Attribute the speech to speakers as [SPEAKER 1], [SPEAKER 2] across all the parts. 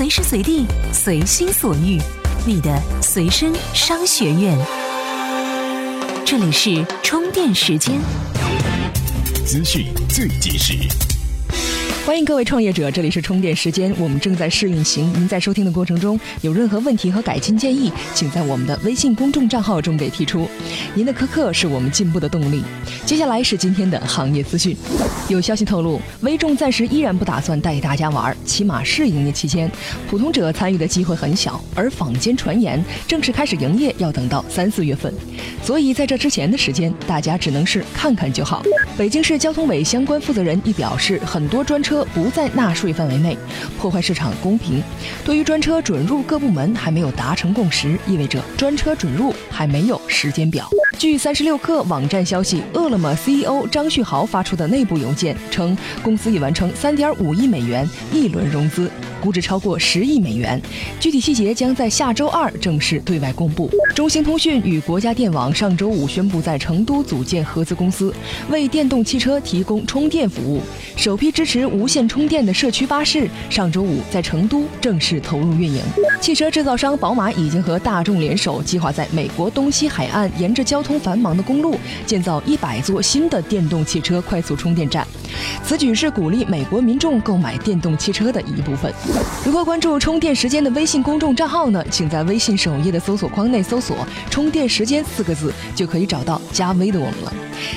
[SPEAKER 1] 随时随地，随心所欲，你的随身商学院。这里是充电时间，
[SPEAKER 2] 资讯最及时。
[SPEAKER 3] 欢迎各位创业者，这里是充电时间，我们正在试运行。您在收听的过程中有任何问题和改进建议，请在我们的微信公众账号中给提出。您的苛刻是我们进步的动力。接下来是今天的行业资讯。有消息透露，微众暂时依然不打算带大家玩，起码试营业期间，普通者参与的机会很小。而坊间传言，正式开始营业要等到三四月份，所以在这之前的时间，大家只能是看看就好。北京市交通委相关负责人亦表示，很多专车。不在纳税范围内，破坏市场公平。对于专车准入，各部门还没有达成共识，意味着专车准入还没有时间表。据三十六氪网站消息，饿了么 CEO 张旭豪发出的内部邮件称，公司已完成三点五亿美元一轮融资。估值超过十亿美元，具体细节将在下周二正式对外公布。中兴通讯与国家电网上周五宣布在成都组建合资公司，为电动汽车提供充电服务。首批支持五无线充电的社区巴士上周五在成都正式投入运营。汽车制造商宝马已经和大众联手，计划在美国东西海岸沿着交通繁忙的公路建造一百座新的电动汽车快速充电站。此举是鼓励美国民众购买电动汽车的一部分。如何关注充电时间的微信公众账号呢？请在微信首页的搜索框内搜索“充电时间”四个字，就可以找到加微的我们了。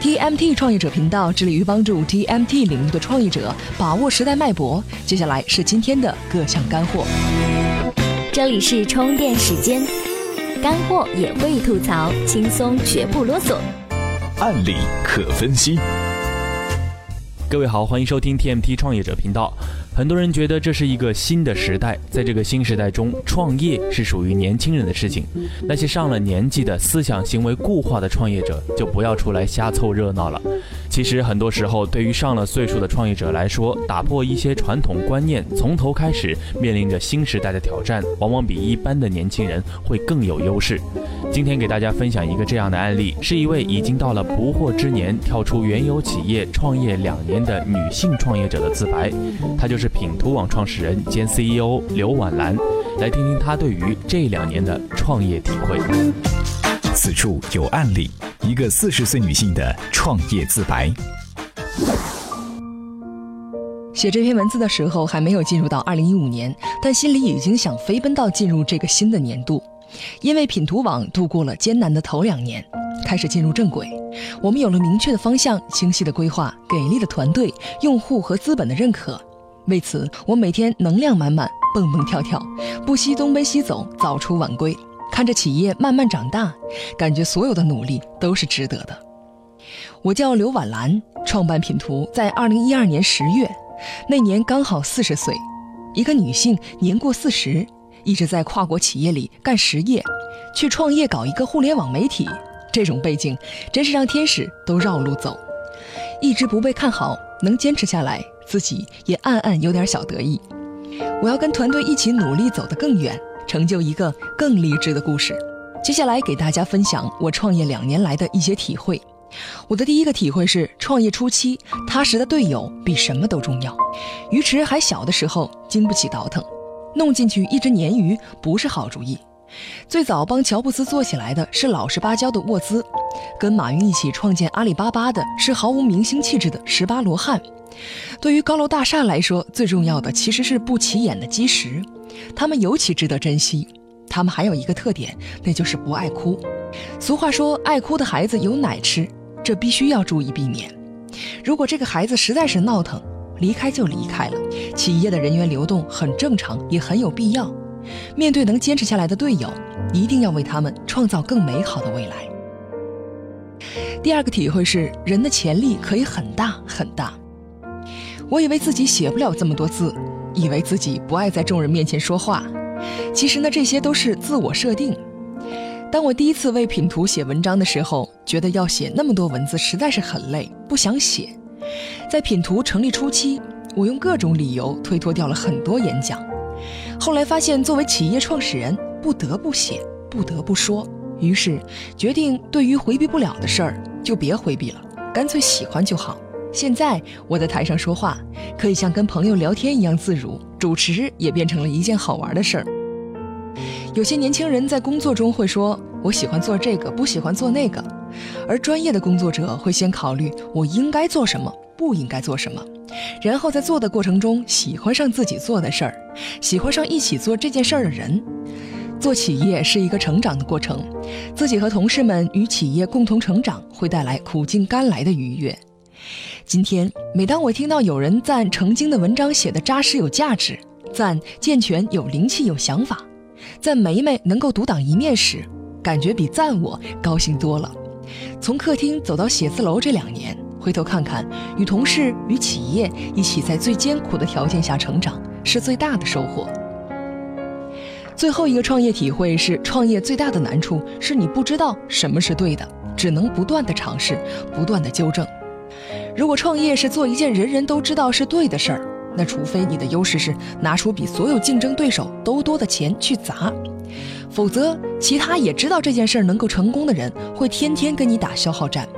[SPEAKER 3] TMT 创业者频道致力于帮助 TMT 领域的创业者把握时代脉搏。接下来是今天的各项干货。
[SPEAKER 1] 这里是充电时间，干货也会吐槽，轻松绝不啰嗦，
[SPEAKER 2] 案例可分析。
[SPEAKER 4] 各位好，欢迎收听 TMT 创业者频道。很多人觉得这是一个新的时代，在这个新时代中，创业是属于年轻人的事情。那些上了年纪的思想行为固化的创业者，就不要出来瞎凑热闹了。其实很多时候，对于上了岁数的创业者来说，打破一些传统观念，从头开始，面临着新时代的挑战，往往比一般的年轻人会更有优势。今天给大家分享一个这样的案例，是一位已经到了不惑之年，跳出原有企业创业两年的女性创业者的自白。她就是品图网创始人兼 CEO 刘婉兰，来听听她对于这两年的创业体会。
[SPEAKER 2] 此处有案例。一个四十岁女性的创业自白。
[SPEAKER 3] 写这篇文字的时候还没有进入到二零一五年，但心里已经想飞奔到进入这个新的年度。因为品图网度过了艰难的头两年，开始进入正轨。我们有了明确的方向、清晰的规划、给力的团队、用户和资本的认可。为此，我每天能量满满，蹦蹦跳跳，不惜东奔西走，早出晚归。看着企业慢慢长大，感觉所有的努力都是值得的。我叫刘婉兰，创办品图在二零一二年十月，那年刚好四十岁。一个女性年过四十，一直在跨国企业里干实业，去创业搞一个互联网媒体，这种背景真是让天使都绕路走。一直不被看好，能坚持下来，自己也暗暗有点小得意。我要跟团队一起努力，走得更远。成就一个更励志的故事。接下来给大家分享我创业两年来的一些体会。我的第一个体会是，创业初期踏实的队友比什么都重要。鱼池还小的时候，经不起倒腾，弄进去一只鲶鱼不是好主意。最早帮乔布斯做起来的是老实巴交的沃兹，跟马云一起创建阿里巴巴的是毫无明星气质的十八罗汉。对于高楼大厦来说，最重要的其实是不起眼的基石。他们尤其值得珍惜。他们还有一个特点，那就是不爱哭。俗话说，爱哭的孩子有奶吃，这必须要注意避免。如果这个孩子实在是闹腾，离开就离开了。企业的人员流动很正常，也很有必要。面对能坚持下来的队友，一定要为他们创造更美好的未来。第二个体会是，人的潜力可以很大很大。我以为自己写不了这么多字。以为自己不爱在众人面前说话，其实呢，这些都是自我设定。当我第一次为品图写文章的时候，觉得要写那么多文字实在是很累，不想写。在品图成立初期，我用各种理由推脱掉了很多演讲。后来发现，作为企业创始人，不得不写，不得不说，于是决定，对于回避不了的事儿，就别回避了，干脆喜欢就好。现在我在台上说话，可以像跟朋友聊天一样自如，主持也变成了一件好玩的事儿。有些年轻人在工作中会说：“我喜欢做这个，不喜欢做那个。”而专业的工作者会先考虑我应该做什么，不应该做什么，然后在做的过程中喜欢上自己做的事儿，喜欢上一起做这件事儿的人。做企业是一个成长的过程，自己和同事们与企业共同成长，会带来苦尽甘来的愉悦。今天，每当我听到有人赞程经的文章写的扎实有价值，赞健全有灵气有想法，赞梅梅能够独当一面时，感觉比赞我高兴多了。从客厅走到写字楼这两年，回头看看，与同事与企业一起在最艰苦的条件下成长，是最大的收获。最后一个创业体会是，创业最大的难处是你不知道什么是对的，只能不断的尝试，不断的纠正。如果创业是做一件人人都知道是对的事儿，那除非你的优势是拿出比所有竞争对手都多的钱去砸，否则其他也知道这件事儿能够成功的人会天天跟你打消耗战。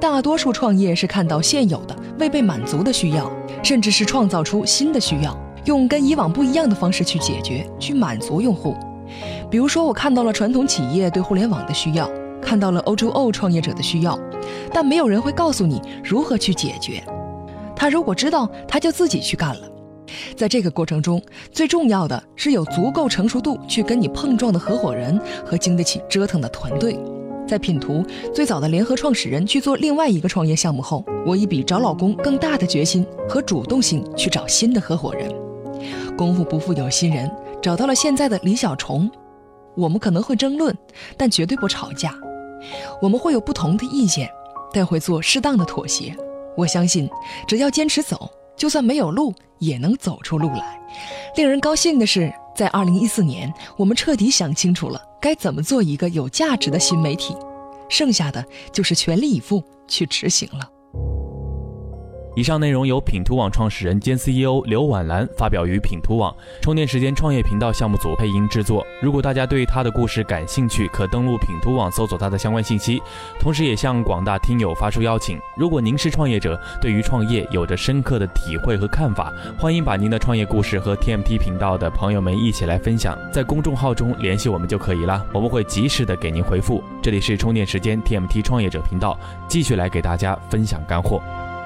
[SPEAKER 3] 大多数创业是看到现有的未被满足的需要，甚至是创造出新的需要，用跟以往不一样的方式去解决、去满足用户。比如说，我看到了传统企业对互联网的需要，看到了 O2O 创业者的需要。但没有人会告诉你如何去解决。他如果知道，他就自己去干了。在这个过程中，最重要的是有足够成熟度去跟你碰撞的合伙人和经得起折腾的团队。在品图最早的联合创始人去做另外一个创业项目后，我以比找老公更大的决心和主动性去找新的合伙人。功夫不负有心人，找到了现在的李小虫。我们可能会争论，但绝对不吵架。我们会有不同的意见，但会做适当的妥协。我相信，只要坚持走，就算没有路，也能走出路来。令人高兴的是，在二零一四年，我们彻底想清楚了该怎么做一个有价值的新媒体，剩下的就是全力以赴去执行了。
[SPEAKER 4] 以上内容由品图网创始人兼 CEO 刘婉兰发表于品图网充电时间创业频道项目组配音制作。如果大家对他的故事感兴趣，可登录品图网搜索他的相关信息。同时，也向广大听友发出邀请：如果您是创业者，对于创业有着深刻的体会和看法，欢迎把您的创业故事和 TMT 频道的朋友们一起来分享，在公众号中联系我们就可以了，我们会及时的给您回复。这里是充电时间 TMT 创业者频道，继续来给大家分享干货。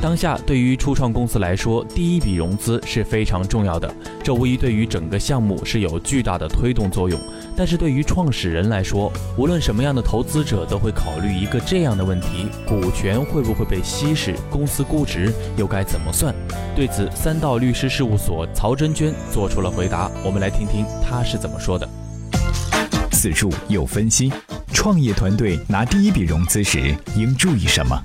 [SPEAKER 4] 当下对于初创公司来说，第一笔融资是非常重要的，这无疑对于整个项目是有巨大的推动作用。但是对于创始人来说，无论什么样的投资者都会考虑一个这样的问题：股权会不会被稀释？公司估值又该怎么算？对此，三道律师事务所曹真娟做出了回答，我们来听听她是怎么说的。
[SPEAKER 2] 此处有分析，创业团队拿第一笔融资时应注意什么？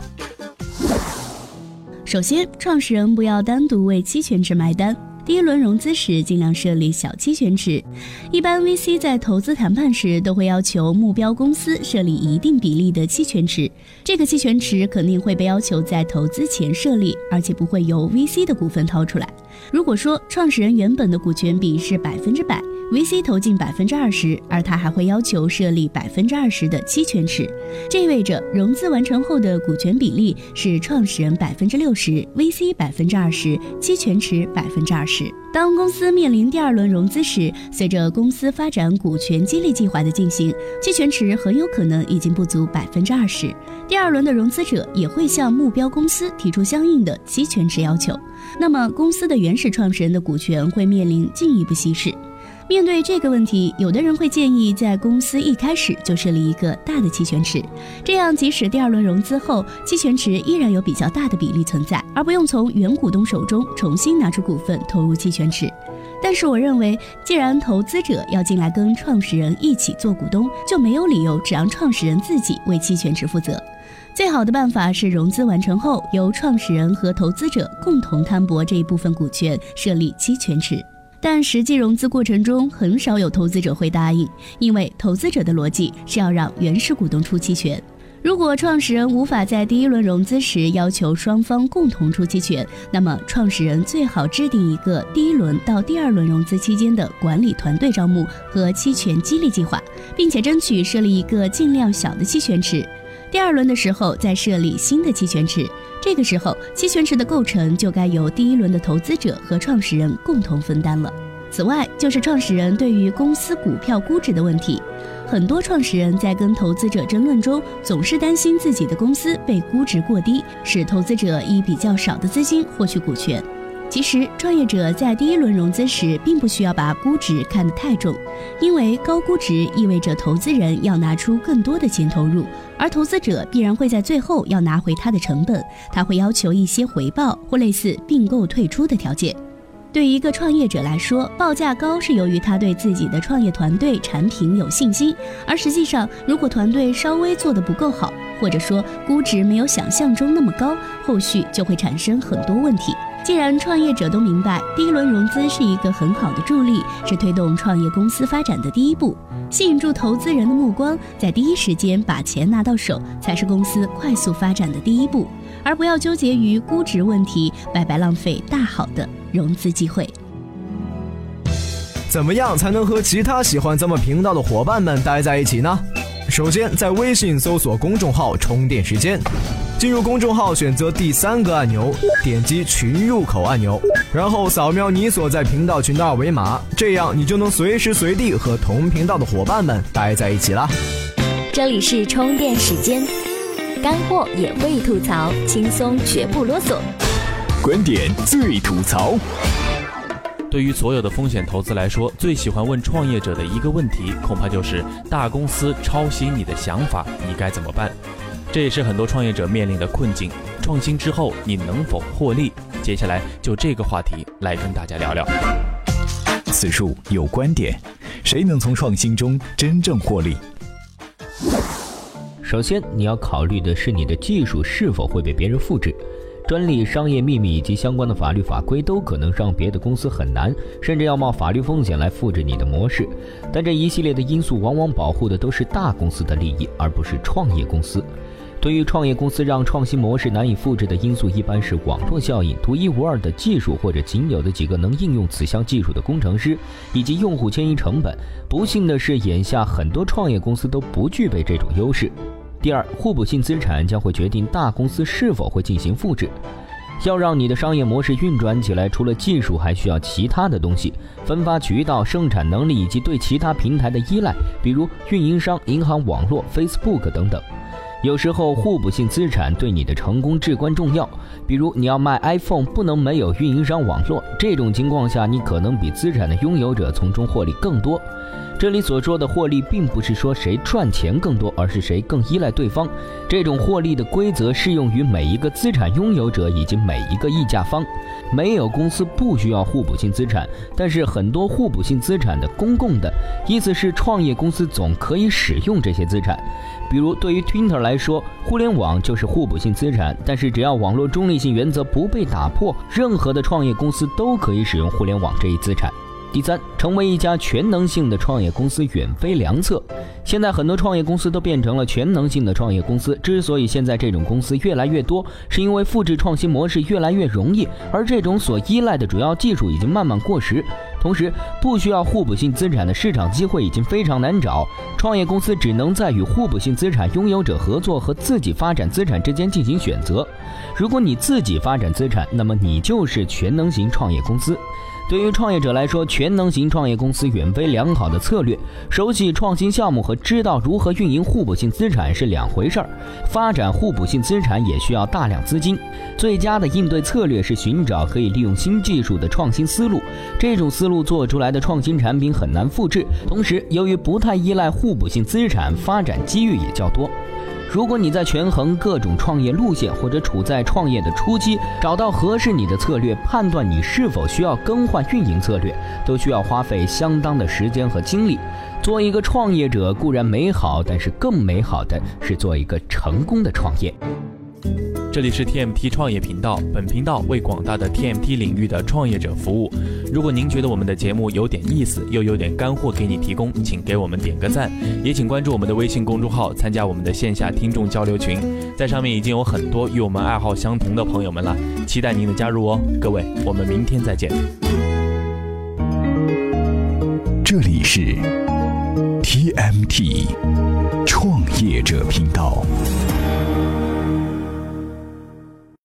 [SPEAKER 5] 首先，创始人不要单独为期权池买单。第一轮融资时，尽量设立小期权池。一般 VC 在投资谈判时，都会要求目标公司设立一定比例的期权池。这个期权池肯定会被要求在投资前设立，而且不会由 VC 的股份掏出来。如果说创始人原本的股权比是百分之百。VC 投进百分之二十，而他还会要求设立百分之二十的期权池，这意味着融资完成后的股权比例是创始人百分之六十，VC 百分之二十，期权池百分之二十。当公司面临第二轮融资时，随着公司发展股权激励计划的进行，期权池很有可能已经不足百分之二十。第二轮的融资者也会向目标公司提出相应的期权池要求，那么公司的原始创始人的股权会面临进一步稀释。面对这个问题，有的人会建议在公司一开始就设立一个大的期权池，这样即使第二轮融资后，期权池依然有比较大的比例存在，而不用从原股东手中重新拿出股份投入期权池。但是我认为，既然投资者要进来跟创始人一起做股东，就没有理由只让创始人自己为期权池负责。最好的办法是融资完成后，由创始人和投资者共同摊薄这一部分股权，设立期权池。但实际融资过程中，很少有投资者会答应，因为投资者的逻辑是要让原始股东出期权。如果创始人无法在第一轮融资时要求双方共同出期权，那么创始人最好制定一个第一轮到第二轮融资期间的管理团队招募和期权激励计划，并且争取设立一个尽量小的期权池。第二轮的时候再设立新的期权池，这个时候期权池的构成就该由第一轮的投资者和创始人共同分担了。此外，就是创始人对于公司股票估值的问题。很多创始人在跟投资者争论中，总是担心自己的公司被估值过低，使投资者以比较少的资金获取股权。其实，创业者在第一轮融资时，并不需要把估值看得太重，因为高估值意味着投资人要拿出更多的钱投入，而投资者必然会在最后要拿回他的成本，他会要求一些回报或类似并购退出的条件。对于一个创业者来说，报价高是由于他对自己的创业团队产品有信心，而实际上，如果团队稍微做得不够好，或者说估值没有想象中那么高，后续就会产生很多问题。既然创业者都明白，第一轮融资是一个很好的助力，是推动创业公司发展的第一步，吸引住投资人的目光，在第一时间把钱拿到手，才是公司快速发展的第一步。而不要纠结于估值问题，白白浪费大好的融资机会。
[SPEAKER 6] 怎么样才能和其他喜欢咱们频道的伙伴们待在一起呢？首先，在微信搜索公众号“充电时间”，进入公众号，选择第三个按钮，点击群入口按钮，然后扫描你所在频道群的二维码，这样你就能随时随地和同频道的伙伴们待在一起啦。
[SPEAKER 7] 这里是充电时间。干货也会吐槽，轻松绝不啰嗦。
[SPEAKER 2] 观点最吐槽。
[SPEAKER 4] 对于所有的风险投资来说，最喜欢问创业者的一个问题，恐怕就是大公司抄袭你的想法，你该怎么办？这也是很多创业者面临的困境。创新之后，你能否获利？接下来就这个话题来跟大家聊聊。
[SPEAKER 2] 此处有观点，谁能从创新中真正获利？
[SPEAKER 8] 首先，你要考虑的是你的技术是否会被别人复制，专利、商业秘密以及相关的法律法规都可能让别的公司很难，甚至要冒法律风险来复制你的模式。但这一系列的因素往往保护的都是大公司的利益，而不是创业公司。对于创业公司让创新模式难以复制的因素，一般是网络效应、独一无二的技术或者仅有的几个能应用此项技术的工程师，以及用户迁移成本。不幸的是，眼下很多创业公司都不具备这种优势。第二，互补性资产将会决定大公司是否会进行复制。要让你的商业模式运转起来，除了技术，还需要其他的东西：分发渠道、生产能力以及对其他平台的依赖，比如运营商、银行网络、Facebook 等等。有时候，互补性资产对你的成功至关重要。比如，你要卖 iPhone，不能没有运营商网络。这种情况下，你可能比资产的拥有者从中获利更多。这里所说的获利，并不是说谁赚钱更多，而是谁更依赖对方。这种获利的规则适用于每一个资产拥有者以及每一个溢价方。没有公司不需要互补性资产，但是很多互补性资产的公共的意思是，创业公司总可以使用这些资产。比如，对于 Twitter 来说，互联网就是互补性资产。但是，只要网络中立性原则不被打破，任何的创业公司都可以使用互联网这一资产。第三，成为一家全能性的创业公司远非良策。现在很多创业公司都变成了全能性的创业公司。之所以现在这种公司越来越多，是因为复制创新模式越来越容易，而这种所依赖的主要技术已经慢慢过时。同时，不需要互补性资产的市场机会已经非常难找，创业公司只能在与互补性资产拥有者合作和自己发展资产之间进行选择。如果你自己发展资产，那么你就是全能型创业公司。对于创业者来说，全能型创业公司远非良好的策略。熟悉创新项目和知道如何运营互补性资产是两回事儿。发展互补性资产也需要大量资金。最佳的应对策略是寻找可以利用新技术的创新思路。这种思路做出来的创新产品很难复制。同时，由于不太依赖互补性资产，发展机遇也较多。如果你在权衡各种创业路线，或者处在创业的初期，找到合适你的策略，判断你是否需要更换运营策略，都需要花费相当的时间和精力。做一个创业者固然美好，但是更美好的是做一个成功的创业。
[SPEAKER 4] 这里是 TMT 创业频道，本频道为广大的 TMT 领域的创业者服务。如果您觉得我们的节目有点意思，又有点干货给你提供，请给我们点个赞，也请关注我们的微信公众号，参加我们的线下听众交流群，在上面已经有很多与我们爱好相同的朋友们了，期待您的加入哦！各位，我们明天再见。